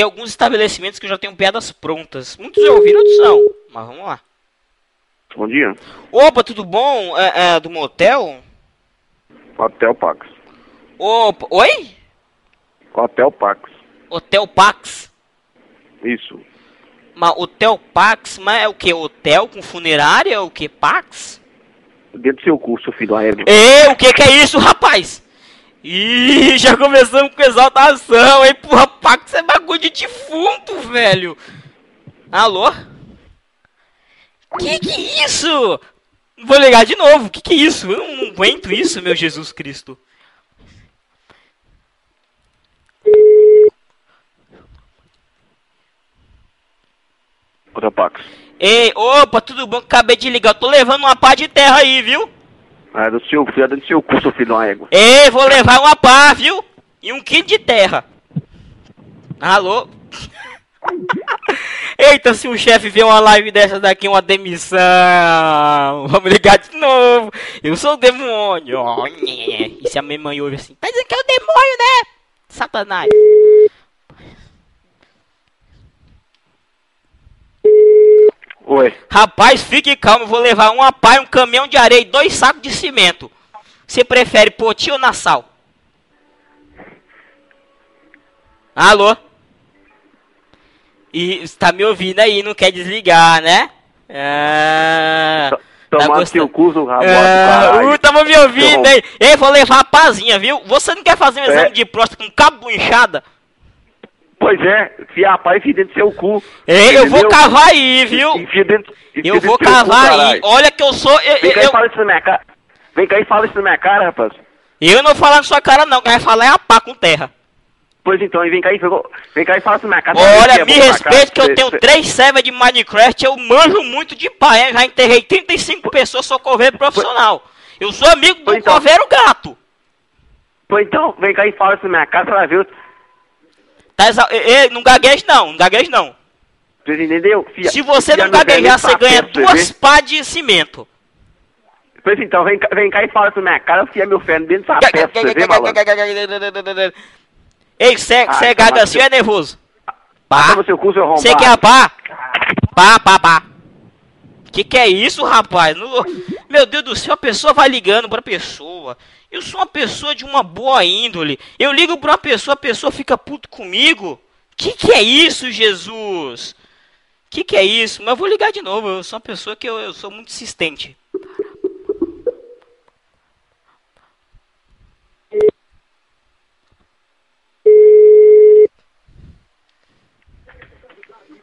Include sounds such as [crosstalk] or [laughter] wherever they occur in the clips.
tem alguns estabelecimentos que já tenho piadas prontas. Muitos já ouviram, outros não. Mas vamos lá. Bom dia. Opa, tudo bom? É, é do motel? Hotel Pax. Opa, oi? Hotel Pax. Hotel Pax. Isso. Mas Hotel Pax, mas é o que? Hotel com funerária? O que? Pax? Dentro do seu curso, filho aéreo. Ei, o que que é isso, rapaz? Ih, já começamos com exaltação, hein? Porra, Pax é bagulho de defunto, velho. Alô? Que que é isso? Vou ligar de novo. Que que é isso? Eu não aguento isso, meu Jesus Cristo. Hotel Pax. Ei, opa, tudo bom? Acabei de ligar. Eu tô levando uma pá de terra aí, viu? É do seu filho, é do seu curso, filho da égua. Ei, vou levar uma pá, viu? E um quilo de terra. Alô? [laughs] Eita, se o chefe vê uma live dessa daqui, uma demissão. [laughs] Vamos ligar de novo. Eu sou o demônio. [laughs] E se a minha mãe ouve assim, tá dizendo que é o demônio, né? Satanás. Oi. Rapaz, fique calmo, vou levar uma pá, um caminhão de areia e dois sacos de cimento. Você prefere poti ou nassau? Alô? E está me ouvindo aí, não quer desligar, né? Ah, Tomar gostando? seu curso, rapaz. ah, uh, tava me ouvindo aí. Ei, vou levar a pazinha, viu? Você não quer fazer um É. exame de próstata com cabo inchada? Pois é, enfia a pá e enfia dentro do seu cu. Ei, eu vou cavar aí, viu? Enfia dentro, enfia Eu vou cu, cavar aí. Olha que eu sou. Eu, Vem cá eu, e fala isso na minha cara. Vem cá e fala isso na minha cara, rapaz. eu não vou falar na sua cara, não. Quem vai falar é a pá com terra. Pois então, vem cá e, vem cá e fala isso na minha cara. Olha, é me respeite cá? que eu tenho três servers de Minecraft, eu manjo muito de pá, hein? Já enterrei 35 pessoas, sou coveiro profissional. Eu sou amigo do então. coveiro gato. Pois então, vem cá e fala isso na minha cara, você vai ver. Tá exa... Ei, não gagueje não, não gagueje não. Você entendeu? Fia- Se você não gaguejar, você ganha duas pá de cimento. Pois então, vem cá, vem cá e fala isso na minha cara, fia meu ferro dentro dessa peça, você malandro. Ei, você Ai, é tá gaga assim ou é nervoso? Toma Pá. Você quer a pá? Pá, pá, pá. Que que é isso, rapaz? No- Meu Deus do céu, a pessoa vai ligando pra pessoa. Eu sou uma pessoa de uma boa índole. Eu ligo pra uma pessoa, a pessoa fica puto comigo. Que que é isso, Jesus? Que que é isso? Mas eu vou ligar de novo. Eu sou uma pessoa que eu, eu sou muito insistente.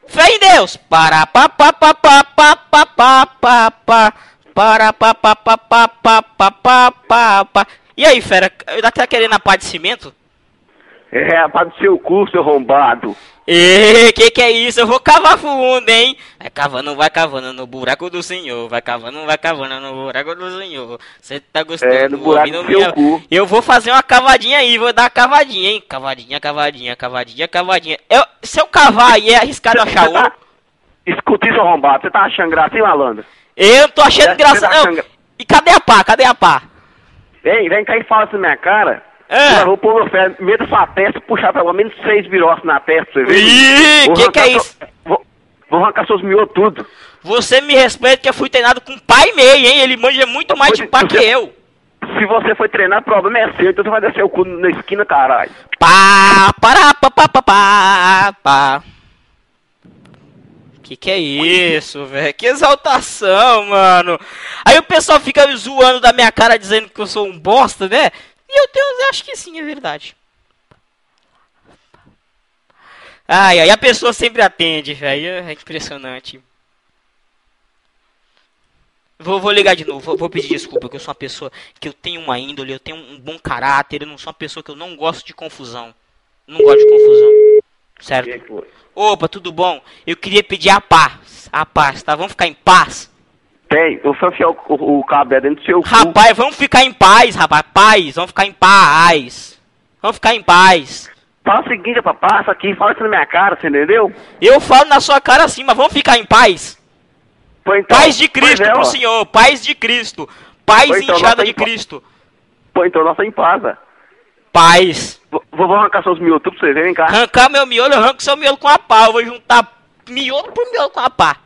Fé em Deus! Para pa pa pa pa pa pa pa pa pa para pa pa pa pa pa pa pa pa pa E aí, fera, ainda tá querendo a pá de cimento? É, rapaz do seu cu, seu arrombado. E que que é isso? Eu vou cavar fundo, hein? Vai cavando, vai cavando no buraco do senhor. Vai cavando, vai cavando no buraco do senhor. Você tá gostando? É, no buraco do seu cu. Eu vou fazer uma cavadinha aí, vou dar uma cavadinha, hein? Cavadinha, cavadinha, cavadinha, cavadinha. Eu, se eu cavar aí, é arriscado achar ouro. [laughs] Escuta isso, arrombado. Você tá achando graça, hein, malandro? Eu tô achando Você graça, tá não. achando E cadê a pá? Cadê a pá? Ei, vem cá e fala isso na minha cara. É. Eu vou pôr meu ferro, medo sua testa, puxar pelo menos seis virossos na testa, você ver. Ih, que que é isso? seu- Vou, vou arrancar seus miúdos tudo. Você me respeita que eu fui treinado com pai e meio, hein? Ele manja muito mais de pá que eu. Se você foi treinar, o problema é seu, então você vai descer o cu na esquina, caralho. Pá, para, pá, pá, pá, pá, pá. Que que é isso, velho? Que exaltação, mano. Aí o pessoal fica zoando da minha cara dizendo que eu sou um bosta, né? E eu eu acho que sim, é verdade. Ai, ai, a pessoa sempre atende, velho. É impressionante. Vou, vou ligar de novo, vou, vou pedir desculpa, que eu sou uma pessoa que eu tenho uma índole, eu tenho um bom caráter, eu não sou uma pessoa que eu não gosto de confusão. Não gosto de confusão. Certo? Opa, tudo bom? Eu queria pedir a paz. A paz, tá? Vamos ficar em paz? Tem, eu vou enfiar o, o, o cabo dentro do seu cu. Rapaz, vamos ficar em paz, rapaz. Paz, vamos ficar em paz. Vamos ficar em paz. Fala o seguinte, rapaz, passa aqui, fala isso na minha cara, você entendeu? Eu falo na sua cara assim, mas vamos ficar em paz. Pô, então, Paz de Cristo pois é, pro senhor, paz de Cristo. Paz Pois então, inchada de tá pa- Cristo. Pô, então nós estamos em paz, ó. Paz. Vou, vou arrancar seus miolos tudo pra você ver, vem cá. Arrancar meu miolo, eu arranco seu miolo com a pá. Eu vou juntar miolo por miolo com a pá.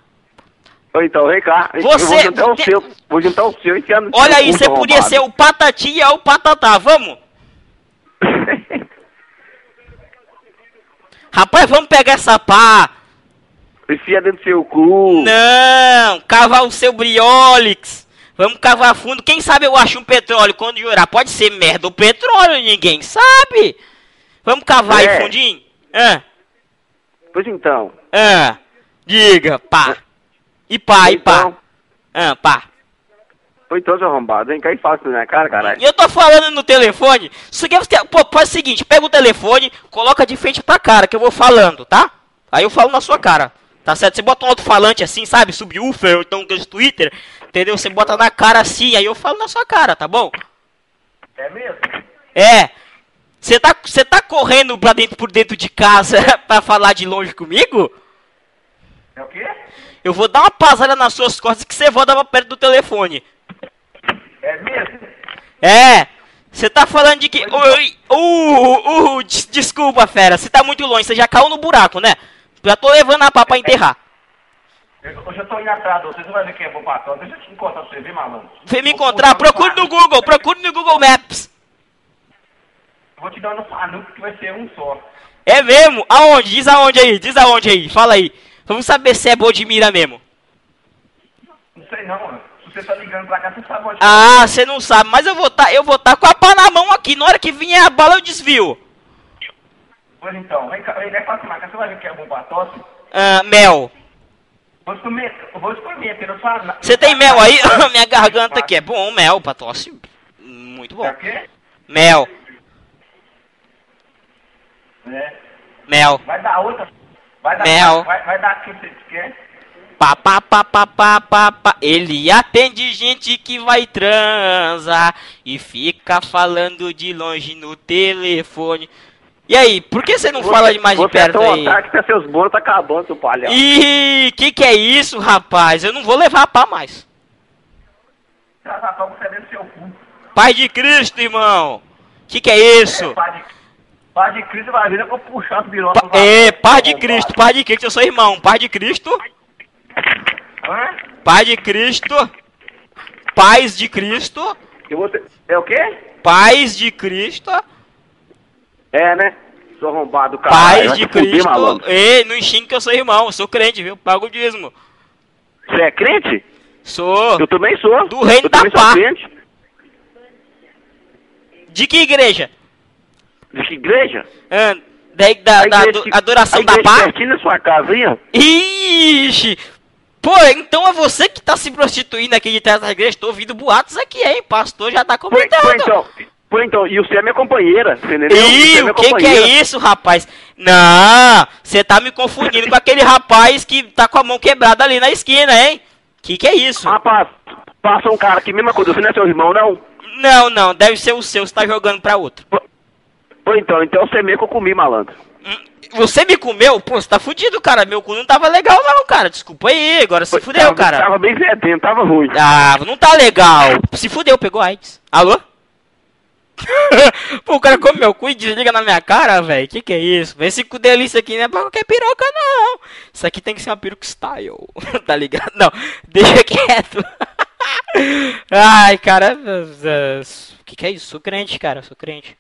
Então, vem cá. Eu Você- vou juntar o te- seu. Vou juntar o seu e enfiar no Olha aí, você podia arrombado. ser o Patatinha ou o Patatá, vamos? [laughs] Rapaz, vamos pegar essa pá. Enfia dentro do seu cu. Não, cavar o seu briolix. Vamos cavar fundo. Quem sabe eu acho um petróleo quando jurar. Pode ser merda ou petróleo, ninguém sabe. Vamos cavar aí É. fundinho? Ah, Pois então. ah. Diga, pá. E pá, e pá. Então, Ah, pá. ou então, seu arrombado, vem cá e isso na minha cara, caralho. E eu tô falando no telefone. É você. Pô, faz o seguinte: pega o telefone, coloca de frente pra cara, que eu vou falando, tá? Aí eu falo na sua cara. Tá certo? Você bota um alto-falante assim, sabe? Subwoofer, ou então aquele Twitter, entendeu? Você bota na cara assim, aí eu falo na sua cara, tá bom? É mesmo? É. Você tá, você tá correndo pra dentro, por dentro de casa [laughs] pra falar de longe comigo? É o quê? Eu vou dar uma pasada nas suas costas que você volta pra perto do telefone. É mesmo? É. Você tá falando de que. Oi, uh, uh, des- desculpa, fera. Você tá muito longe. Você já caiu no buraco, né? Já tô levando a pá pra enterrar. Eu, já tô indo atrás de você, você vai ver que é bom patrão. Deixa eu te encontrar pra você, viu, malandro? Vem me encontrar. Procure no Google. Procure no Google Maps. Vou te dar no fanuco que vai ser um só. É mesmo? Aonde? Diz aonde aí. Diz aonde aí. Fala aí. Vamos saber se é boa de mira mesmo. Não sei não, mano. Se você tá ligando pra cá, você sabe onde. Ah, você não sabe. Mas eu vou tá, eu vou tá com a pá na mão aqui. Na hora que vier a bala, eu desvio. Pois então, vem cá, vem cá, pra cá, você vai ver que é bom pra tosse. Ah, mel. Vou eu vou não faz nada. Você tem mel aí? [laughs] [laughs] Minha garganta aqui é bom. Mel pra tosse. Muito bom. É o quê? Mel. É. Mel. Vai dar outra. Vai dar, Mel. Vai, vai dar que você quer. Pá, pá, pá, pá, pá, pá, pá. Ele atende gente que vai transar e fica falando de longe no telefone. E aí, por que você não fala de mais de você perto é aí? otário que tá seus bônus tá acabando, seu palhaço. Ih, que que é isso, rapaz? Eu não vou levar pá mais. Você é. Pai de Cristo, irmão. Que que é isso? Pai de, pai de Cristo vai vir, eu vou puxar os birotas. Pa é, Pai de Cristo, Pai de Cristo, eu sou irmão. Pai de Cristo, Hã? Pai de Cristo, Paz de Cristo, Eu vou ter... É o quê? Paz de Cristo. É, né? Sou arrombado, cara. Paz de Cristo. Ei, não xingue que eu sou irmão, eu sou crente, viu? Pago o dízimo. Você é crente? Sou. Eu também sou. Do reino eu da pá. De que igreja? De que igreja? Ah, da, da, A da igreja adoração da pá? pertinho da sua ó. Ixi! Pô, então é você que tá se prostituindo aqui de trás da igreja. Tô ouvindo boatos aqui, hein? Pastor já tá comentando. pô, então, pô, então, e você é minha companheira, você entendeu? Ih, é o que que é isso, rapaz? Não, você tá me confundindo com aquele rapaz que tá com a mão quebrada ali na esquina, hein? Que que é isso? Rapaz, passa um cara aqui, mesma coisa, você não é seu irmão, não? Não, não, deve ser o seu, você tá jogando pra outro. Pô, então, então você mesmo que eu comi, malandro. Hum, Você me comeu? Pô, você tá fudido, cara. Meu cu não tava legal não, cara. Desculpa aí, agora se Pô, fudeu, tava, cara. Tava bem fedendo, tava ruim. Ah, não tá legal. Se fudeu, pegou AIDS. Alô? [laughs] Pô, o cara come meu cu e desliga na minha cara, velho. Que que é isso? Esse cu delícia aqui não é pra qualquer piroca, não. Isso aqui tem que ser uma peruca style. [laughs] tá ligado? Não, [laughs] deixa quieto. Ai, cara. O que que é isso? Sou crente, cara. Sou crente.